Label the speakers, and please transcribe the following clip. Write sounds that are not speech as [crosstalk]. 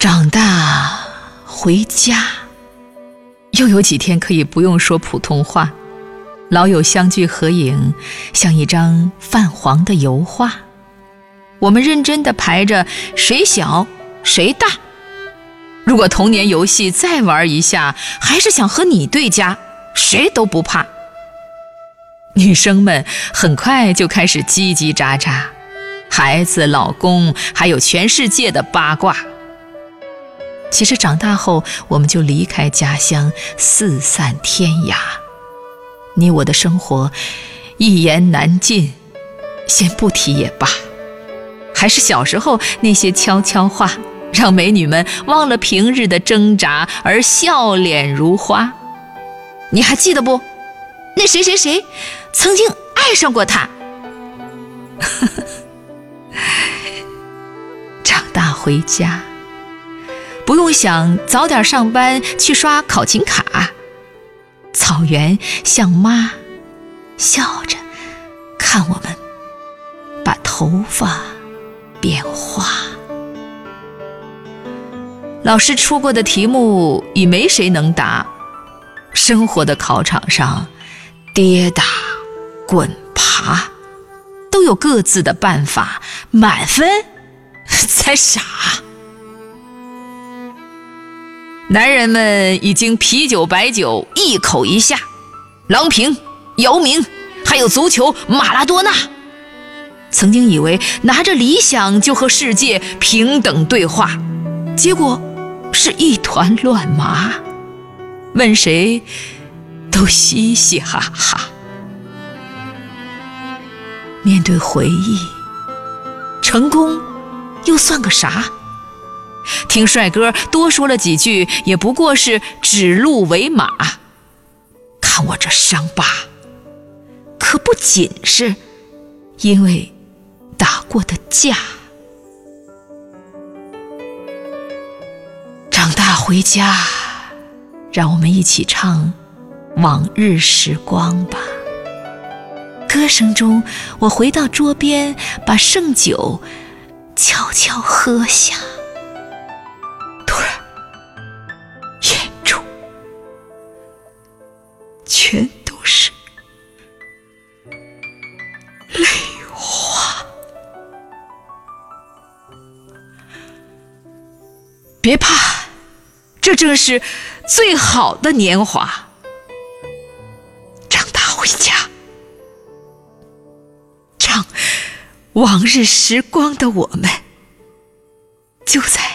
Speaker 1: 长大回家，又有几天可以不用说普通话，老友相聚合影，像一张泛黄的油画。我们认真的排着谁小谁大。如果童年游戏再玩一下，还是想和你对家，谁都不怕。女生们很快就开始叽叽喳喳，孩子、老公，还有全世界的八卦。其实长大后，我们就离开家乡，四散天涯。你我的生活一言难尽，先不提也罢。还是小时候那些悄悄话，让美女们忘了平日的挣扎，而笑脸如花。你还记得不？那谁谁谁曾经爱上过他。[laughs] 长大回家，不用想早点上班去刷考勤卡。草原像妈，笑着看我们把头发变花。老师出过的题目已没谁能答。生活的考场上。跌打、滚爬，都有各自的办法，满分 [laughs] 才傻。男人们已经啤酒白酒一口一下，郎平、姚明，还有足球马拉多纳，曾经以为拿着理想就和世界平等对话，结果是一团乱麻。问谁？都嘻嘻哈哈。面对回忆，成功又算个啥？听帅哥多说了几句，也不过是指鹿为马。看我这伤疤，可不仅是因为打过的架。长大回家，让我们一起唱。往日时光吧，歌声中，我回到桌边，把剩酒悄悄喝下。全都是泪花。别怕，这正是最好的年华。唱他回家，唱往日时光的我们，就在。